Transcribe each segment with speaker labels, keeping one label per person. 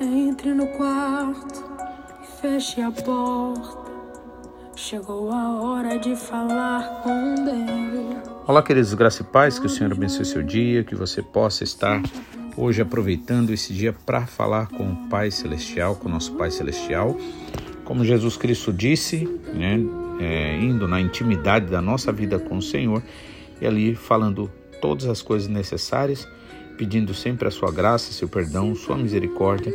Speaker 1: Entre no quarto e feche a porta. Chegou a hora de falar com Deus.
Speaker 2: Olá, queridos graças e paz, que o Senhor abençoe seu dia, que você possa estar hoje aproveitando esse dia para falar com o Pai Celestial, com o nosso Pai Celestial. Como Jesus Cristo disse, né, é, indo na intimidade da nossa vida com o Senhor e ali falando todas as coisas necessárias, pedindo sempre a sua graça, seu perdão, sua misericórdia,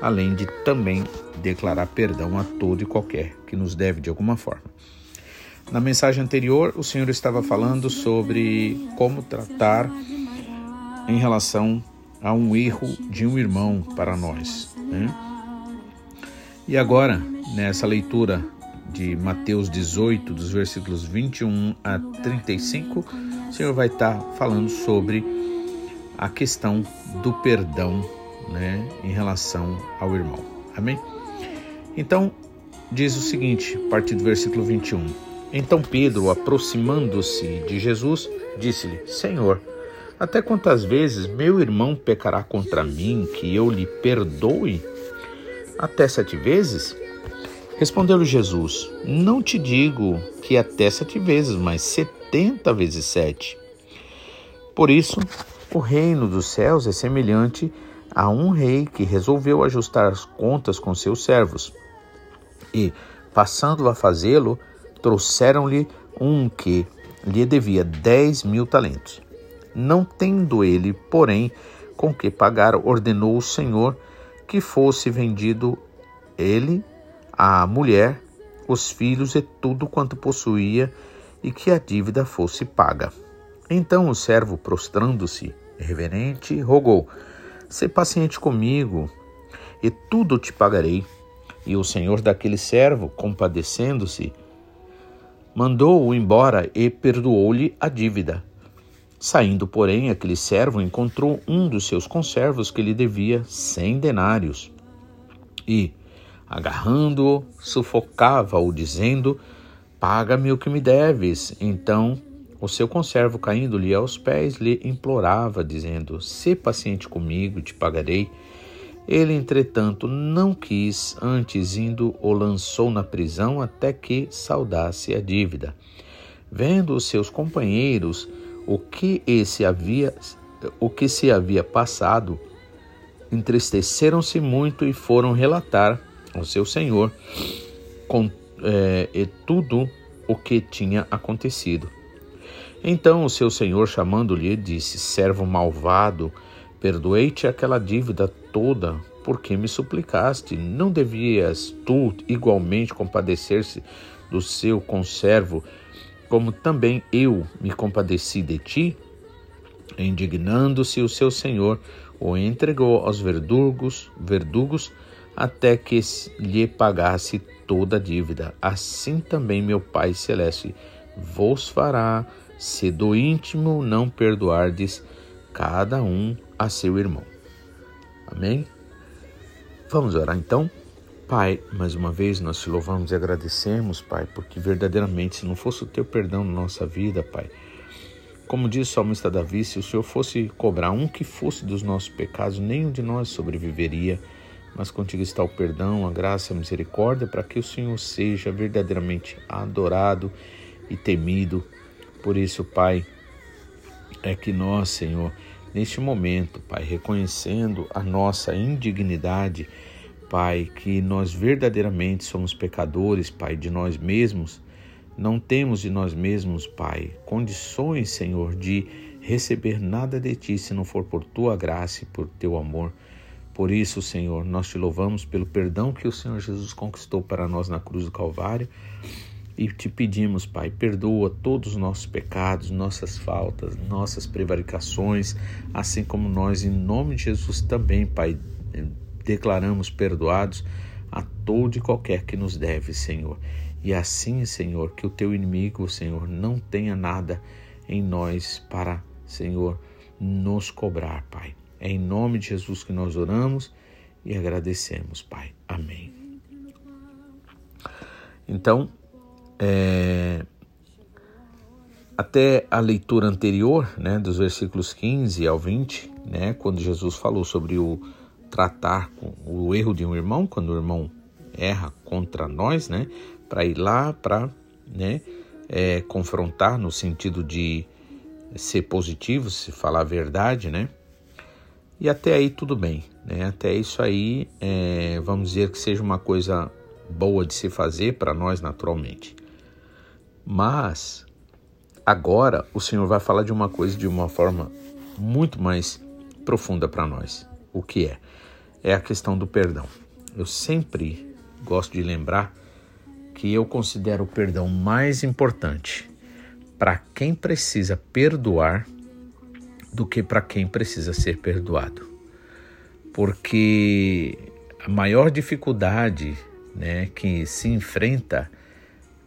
Speaker 2: além de também declarar perdão a todo e qualquer que nos deve de alguma forma. Na mensagem anterior, o Senhor estava falando sobre como tratar em relação a um erro de um irmão para nós. Né? E agora, nessa leitura de Mateus 18, dos versículos 21 a 35, o Senhor vai estar falando sobre a questão do perdão né, em relação ao irmão. Amém? Então, diz o seguinte, a partir do versículo 21. Então Pedro, aproximando-se de Jesus, disse-lhe: Senhor, até quantas vezes meu irmão pecará contra mim que eu lhe perdoe? Até sete vezes? Respondeu-lhe Jesus: Não te digo que até sete vezes, mas setenta vezes sete. Por isso, o reino dos céus é semelhante a um rei que resolveu ajustar as contas com seus servos. E, passando a fazê-lo, trouxeram-lhe um que lhe devia dez mil talentos. Não tendo ele, porém, com que pagar, ordenou o Senhor que fosse vendido ele a mulher, os filhos e tudo quanto possuía, e que a dívida fosse paga. Então o servo, prostrando-se, reverente, rogou: Sê paciente comigo, e tudo te pagarei. E o senhor daquele servo, compadecendo-se, mandou-o embora e perdoou-lhe a dívida. Saindo, porém, aquele servo encontrou um dos seus conservos que lhe devia cem denários. E, agarrando-o, sufocava-o, dizendo: Paga-me o que me deves. Então o seu conservo, caindo-lhe aos pés, lhe implorava, dizendo: Sê paciente comigo, te pagarei. Ele, entretanto, não quis, antes indo, o lançou na prisão até que saudasse a dívida. Vendo os seus companheiros o que esse havia, o que se havia passado, entristeceram-se muito e foram relatar ao seu senhor com é, tudo o que tinha acontecido. Então o seu senhor, chamando-lhe, disse: Servo malvado, perdoei-te aquela dívida toda, porque me suplicaste. Não devias tu igualmente compadecer-se do seu conservo, como também eu me compadeci de ti? Indignando-se o seu senhor, o entregou aos verdugos, verdugos até que lhe pagasse toda a dívida. Assim também meu Pai celeste vos fará se do íntimo não perdoardes cada um a seu irmão. Amém? Vamos orar então? Pai, mais uma vez nós te louvamos e agradecemos, Pai, porque verdadeiramente, se não fosse o teu perdão na nossa vida, Pai, como diz o salmista Davi, se o Senhor fosse cobrar um que fosse dos nossos pecados, nenhum de nós sobreviveria, mas contigo está o perdão, a graça, a misericórdia, para que o Senhor seja verdadeiramente adorado e temido por isso, Pai, é que nós, Senhor, neste momento, Pai, reconhecendo a nossa indignidade, Pai, que nós verdadeiramente somos pecadores, Pai, de nós mesmos, não temos de nós mesmos, Pai, condições, Senhor, de receber nada de Ti se não for por Tua graça e por Teu amor. Por isso, Senhor, nós te louvamos pelo perdão que o Senhor Jesus conquistou para nós na cruz do Calvário e te pedimos, Pai, perdoa todos os nossos pecados, nossas faltas, nossas prevaricações, assim como nós, em nome de Jesus, também, Pai, declaramos perdoados a todo e qualquer que nos deve, Senhor. E assim, Senhor, que o teu inimigo, Senhor, não tenha nada em nós para, Senhor, nos cobrar, Pai. É em nome de Jesus que nós oramos e agradecemos, Pai. Amém. Então, é, até a leitura anterior, né, dos versículos 15 ao 20, né, quando Jesus falou sobre o tratar com o erro de um irmão, quando o irmão erra contra nós, né? Para ir lá para né, é, confrontar no sentido de ser positivo, se falar a verdade, né? E até aí tudo bem, né? Até isso aí, é, vamos dizer que seja uma coisa boa de se fazer para nós naturalmente. Mas agora o Senhor vai falar de uma coisa de uma forma muito mais profunda para nós. O que é? É a questão do perdão. Eu sempre gosto de lembrar que eu considero o perdão mais importante para quem precisa perdoar do que para quem precisa ser perdoado. Porque a maior dificuldade né, que se enfrenta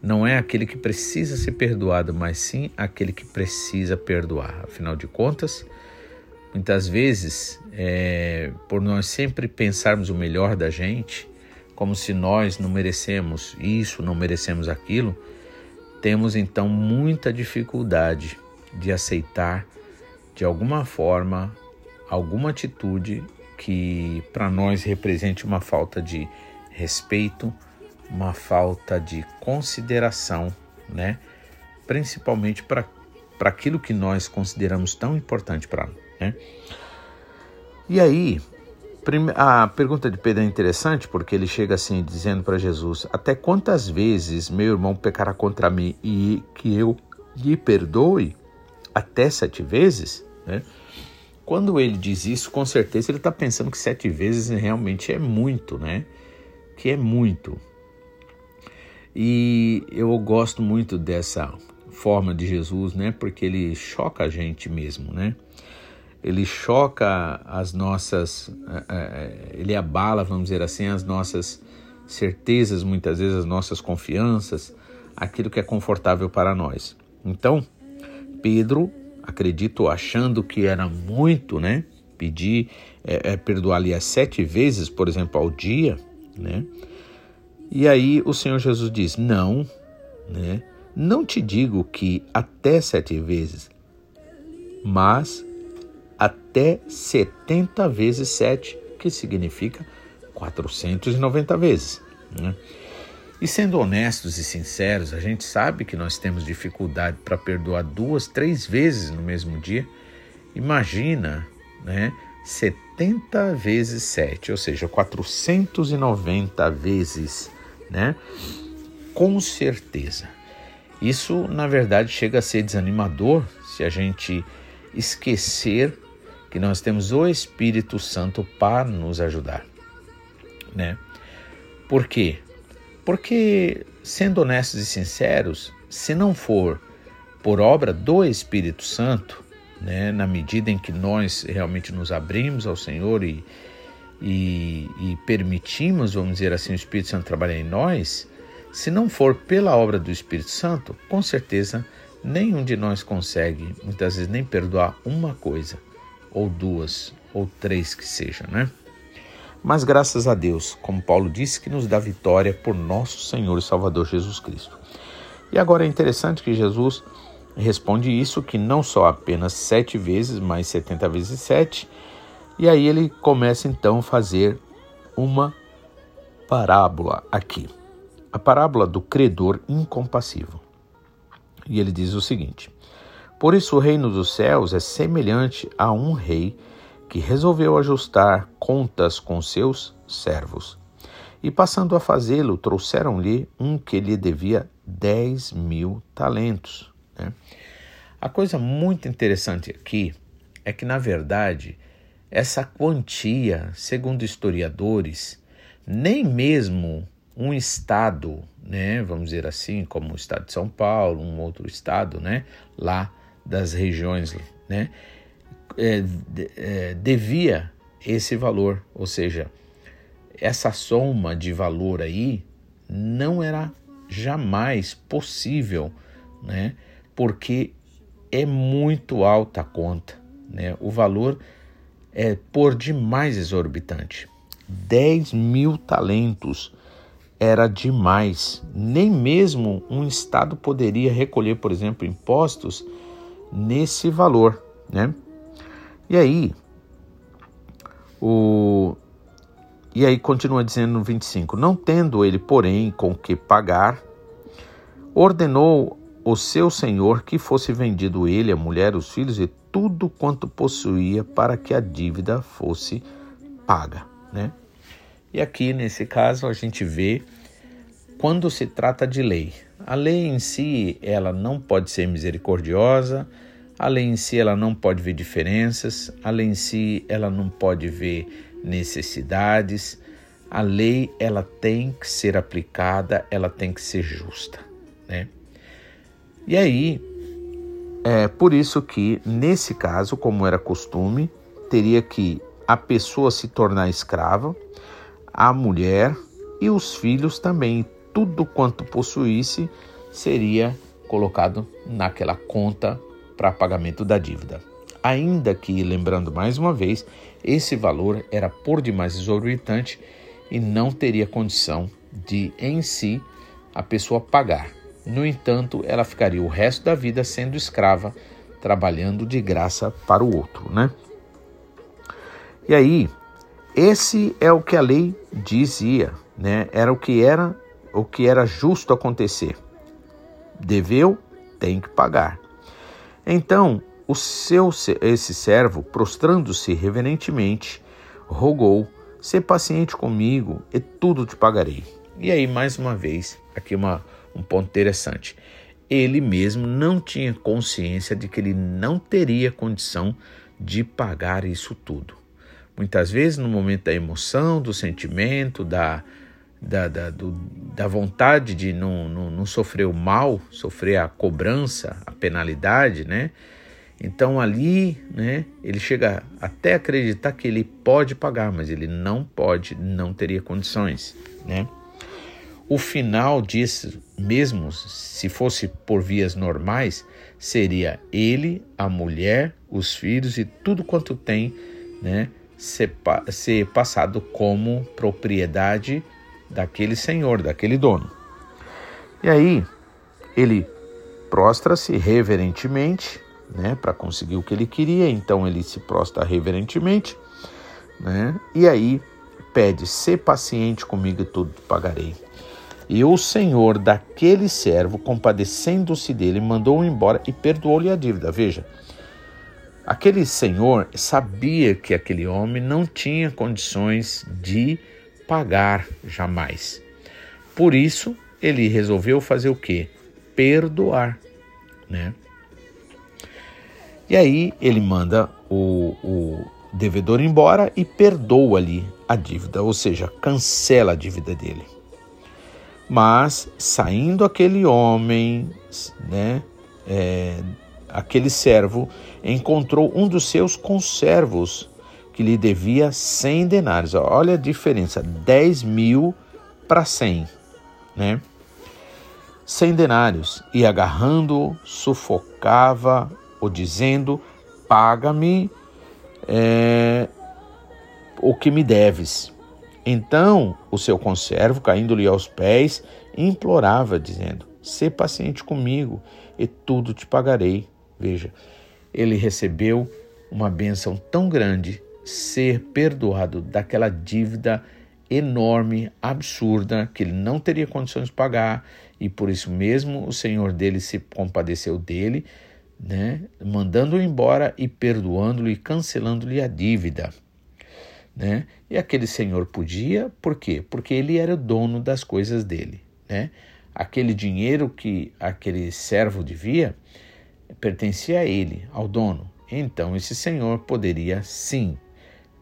Speaker 2: não é aquele que precisa ser perdoado, mas sim aquele que precisa perdoar. Afinal de contas, muitas vezes, é, por nós sempre pensarmos o melhor da gente, como se nós não merecemos isso, não merecemos aquilo, temos então muita dificuldade de aceitar de alguma forma alguma atitude que para nós represente uma falta de respeito, uma falta de consideração, né? Principalmente para aquilo que nós consideramos tão importante para nós, né? E aí, a pergunta de Pedro é interessante porque ele chega assim dizendo para Jesus: Até quantas vezes meu irmão pecará contra mim e que eu lhe perdoe? Até sete vezes? Né? Quando ele diz isso, com certeza ele está pensando que sete vezes realmente é muito, né? Que é muito. E eu gosto muito dessa forma de Jesus, né? Porque ele choca a gente mesmo, né? ele choca as nossas, eh, eh, ele abala, vamos dizer assim, as nossas certezas, muitas vezes as nossas confianças, aquilo que é confortável para nós. Então, Pedro, acredito, achando que era muito, né? Pedir, é, é, perdoar ali as sete vezes, por exemplo, ao dia, né? E aí o Senhor Jesus diz: Não, né? Não te digo que até sete vezes, mas até 70 vezes 7, que significa 490 vezes. Né? E sendo honestos e sinceros, a gente sabe que nós temos dificuldade para perdoar duas, três vezes no mesmo dia. Imagina, né? 70 vezes 7, ou seja, 490 vezes, né? Com certeza. Isso, na verdade, chega a ser desanimador se a gente esquecer que nós temos o Espírito Santo para nos ajudar, né? Por quê? Porque, sendo honestos e sinceros, se não for por obra do Espírito Santo, né, na medida em que nós realmente nos abrimos ao Senhor e, e, e permitimos, vamos dizer assim, o Espírito Santo trabalhar em nós, se não for pela obra do Espírito Santo, com certeza nenhum de nós consegue, muitas vezes, nem perdoar uma coisa ou duas, ou três que seja, né? Mas graças a Deus, como Paulo disse, que nos dá vitória por nosso Senhor e Salvador Jesus Cristo. E agora é interessante que Jesus responde isso, que não só apenas sete vezes, mas setenta vezes sete. E aí ele começa então a fazer uma parábola aqui. A parábola do credor incompassivo. E ele diz o seguinte: por isso, o reino dos céus é semelhante a um rei que resolveu ajustar contas com seus servos. E passando a fazê-lo, trouxeram-lhe um que lhe devia dez mil talentos. Né? A coisa muito interessante aqui é que, na verdade, essa quantia, segundo historiadores, nem mesmo um estado, né, vamos dizer assim, como o estado de São Paulo, um outro estado, né, lá das regiões, né, é, é, devia esse valor, ou seja, essa soma de valor aí não era jamais possível, né, porque é muito alta a conta, né, o valor é por demais exorbitante. 10 mil talentos era demais. Nem mesmo um Estado poderia recolher, por exemplo, impostos nesse valor, né? E aí, o, e aí continua dizendo no 25: Não tendo ele, porém, com que pagar, ordenou o seu senhor que fosse vendido ele, a mulher, os filhos e tudo quanto possuía para que a dívida fosse paga, né? E aqui nesse caso a gente vê quando se trata de lei. A lei em si, ela não pode ser misericordiosa, a lei em si ela não pode ver diferenças, a lei em si ela não pode ver necessidades. A lei ela tem que ser aplicada, ela tem que ser justa, né? E aí é por isso que nesse caso, como era costume, teria que a pessoa se tornar escrava, a mulher e os filhos também, tudo quanto possuísse seria colocado naquela conta para pagamento da dívida. Ainda que, lembrando mais uma vez, esse valor era por demais exorbitante e não teria condição de, em si, a pessoa pagar. No entanto, ela ficaria o resto da vida sendo escrava, trabalhando de graça para o outro, né? E aí, esse é o que a lei dizia, né? Era o que era, o que era justo acontecer. Deveu, tem que pagar. Então, o seu esse servo, prostrando-se reverentemente, rogou: "Sê paciente comigo e tudo te pagarei". E aí mais uma vez, aqui uma, um ponto interessante. Ele mesmo não tinha consciência de que ele não teria condição de pagar isso tudo. Muitas vezes, no momento da emoção, do sentimento, da, da, da, do, da vontade de não, não, não sofrer o mal, sofrer a cobrança, a penalidade, né? Então ali, né, ele chega até acreditar que ele pode pagar, mas ele não pode, não teria condições, né? O final disso, mesmo se fosse por vias normais, seria ele, a mulher, os filhos e tudo quanto tem, né, ser, ser passado como propriedade daquele senhor, daquele dono. E aí ele prostra-se reverentemente né, para conseguir o que ele queria. Então ele se prostra reverentemente, né? E aí pede: "Ser paciente comigo e tudo pagarei". E o senhor daquele servo, compadecendo-se dele, mandou-o embora e perdoou-lhe a dívida. Veja, aquele senhor sabia que aquele homem não tinha condições de pagar jamais. Por isso, ele resolveu fazer o quê? Perdoar, né? E aí ele manda o, o devedor embora e perdoa ali a dívida, ou seja, cancela a dívida dele. Mas saindo aquele homem, né, é, aquele servo encontrou um dos seus conservos que lhe devia 100 denários. Olha a diferença, 10 mil para 100, né? 100 denários. E agarrando-o, sufocava ou dizendo: Paga-me é, o que me deves. Então o seu conservo, caindo-lhe aos pés, implorava, dizendo: Sê paciente comigo e tudo te pagarei. Veja, ele recebeu uma bênção tão grande, ser perdoado daquela dívida enorme, absurda, que ele não teria condições de pagar, e por isso mesmo o Senhor dele se compadeceu dele né, mandando-o embora e perdoando-lhe e cancelando-lhe a dívida. Né? E aquele senhor podia, por quê? Porque ele era o dono das coisas dele. Né? Aquele dinheiro que aquele servo devia pertencia a ele, ao dono. Então esse senhor poderia sim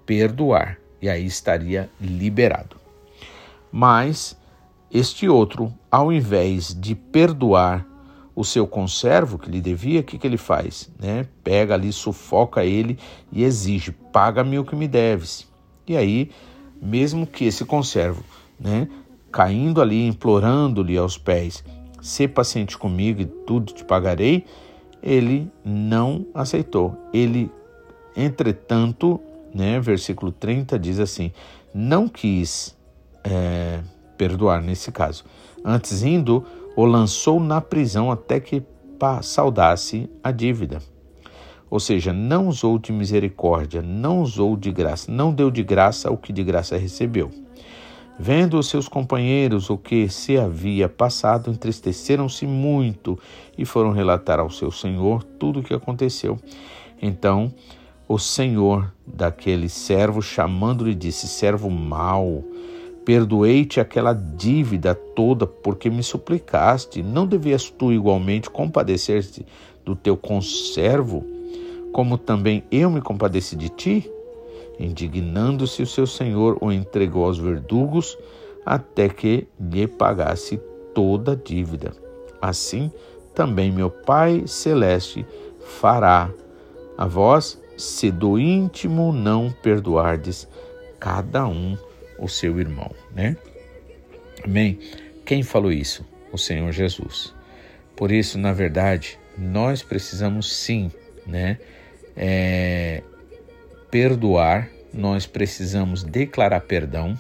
Speaker 2: perdoar e aí estaria liberado. Mas este outro, ao invés de perdoar o seu conservo que lhe devia, o que, que ele faz? Né? Pega ali, sufoca ele e exige: paga-me o que me deves. E aí, mesmo que esse conservo, né, caindo ali, implorando-lhe aos pés: Sê paciente comigo e tudo te pagarei, ele não aceitou. Ele, entretanto, né, versículo 30 diz assim: não quis é, perdoar nesse caso. Antes, indo, o lançou na prisão até que saudasse a dívida. Ou seja, não usou de misericórdia, não usou de graça, não deu de graça o que de graça recebeu. Vendo os seus companheiros o que se havia passado, entristeceram-se muito e foram relatar ao seu senhor tudo o que aconteceu. Então o senhor daquele servo, chamando-lhe, disse: Servo mau, perdoei-te aquela dívida toda porque me suplicaste. Não devias tu igualmente compadecer-te do teu conservo, como também eu me compadeci de ti? Indignando-se o seu senhor, o entregou aos verdugos até que lhe pagasse toda a dívida. Assim também meu Pai celeste fará a vós, se do íntimo não perdoardes cada um o seu irmão, né? Amém? Quem falou isso? O Senhor Jesus. Por isso, na verdade, nós precisamos sim, né? É, perdoar, nós precisamos declarar perdão.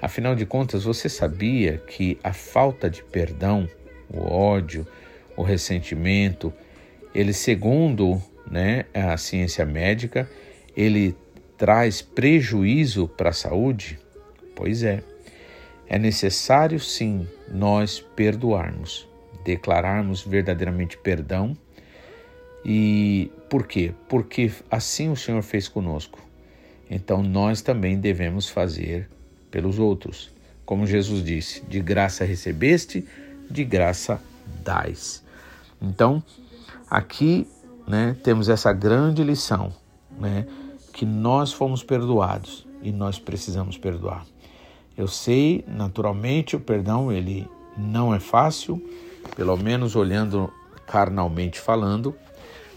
Speaker 2: Afinal de contas, você sabia que a falta de perdão, o ódio, o ressentimento, ele, segundo né, a ciência médica, ele traz prejuízo para a saúde? Pois é. É necessário sim nós perdoarmos, declararmos verdadeiramente perdão e por quê? Porque assim o Senhor fez conosco. Então nós também devemos fazer pelos outros. Como Jesus disse: de graça recebeste, de graça dais. Então, aqui né, temos essa grande lição, né, que nós fomos perdoados e nós precisamos perdoar. Eu sei, naturalmente, o perdão ele não é fácil, pelo menos olhando carnalmente falando,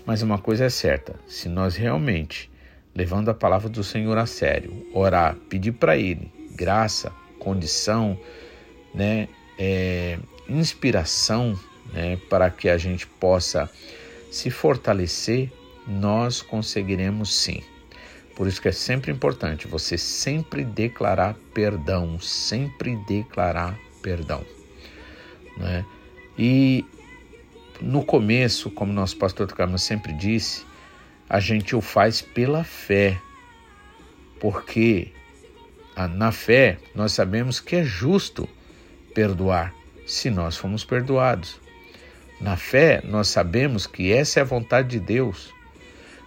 Speaker 2: mas uma coisa é certa: se nós realmente, levando a palavra do Senhor a sério, orar, pedir para Ele graça, condição, né, é, inspiração, né, para que a gente possa se fortalecer, nós conseguiremos sim. Por isso que é sempre importante você sempre declarar perdão, sempre declarar perdão. Né? E no começo, como nosso pastor Carlos sempre disse, a gente o faz pela fé, porque na fé nós sabemos que é justo perdoar se nós fomos perdoados. Na fé nós sabemos que essa é a vontade de Deus.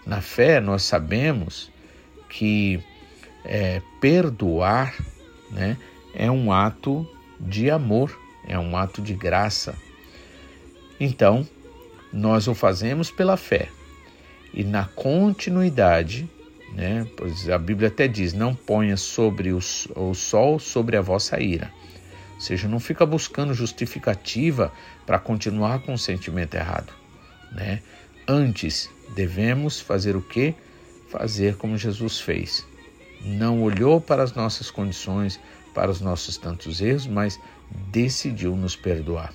Speaker 2: Na fé nós sabemos que é, perdoar né, é um ato de amor, é um ato de graça. Então, nós o fazemos pela fé. E na continuidade, né, pois a Bíblia até diz: não ponha sobre o, o sol sobre a vossa ira. Ou seja, não fica buscando justificativa para continuar com o sentimento errado. Né? Antes, devemos fazer o que? Fazer como Jesus fez. Não olhou para as nossas condições, para os nossos tantos erros, mas decidiu nos perdoar.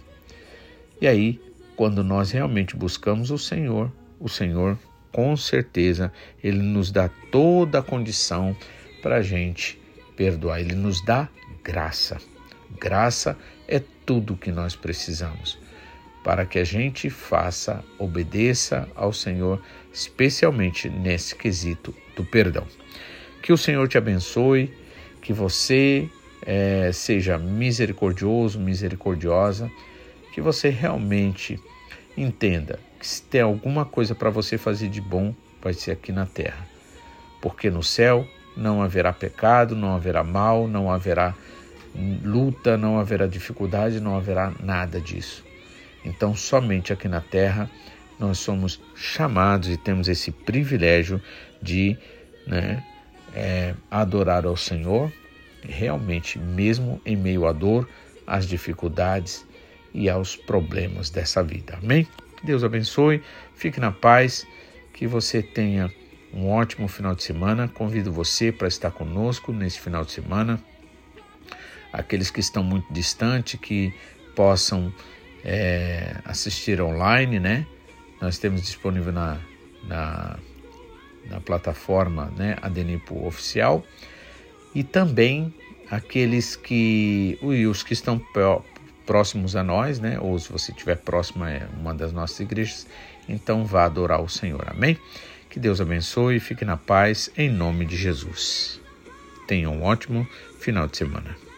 Speaker 2: E aí, quando nós realmente buscamos o Senhor, o Senhor, com certeza, Ele nos dá toda a condição para a gente perdoar. Ele nos dá graça. Graça é tudo que nós precisamos para que a gente faça, obedeça ao Senhor, especialmente nesse quesito do perdão. Que o Senhor te abençoe, que você é, seja misericordioso, misericordiosa que você realmente entenda que se tem alguma coisa para você fazer de bom, vai ser aqui na terra. Porque no céu não haverá pecado, não haverá mal, não haverá luta, não haverá dificuldade, não haverá nada disso. Então, somente aqui na terra nós somos chamados e temos esse privilégio de né, é, adorar ao Senhor, realmente, mesmo em meio à dor, às dificuldades, e aos problemas dessa vida. Amém? Deus abençoe, fique na paz, que você tenha um ótimo final de semana. Convido você para estar conosco nesse final de semana. Aqueles que estão muito distantes, que possam é, assistir online, né? Nós temos disponível na, na, na plataforma né, Adenipo Oficial e também aqueles que os que estão próximos a nós, né? Ou se você estiver próximo a uma das nossas igrejas, então vá adorar o Senhor. Amém?
Speaker 1: Que Deus abençoe e fique na paz em nome de Jesus. Tenha um ótimo final de semana.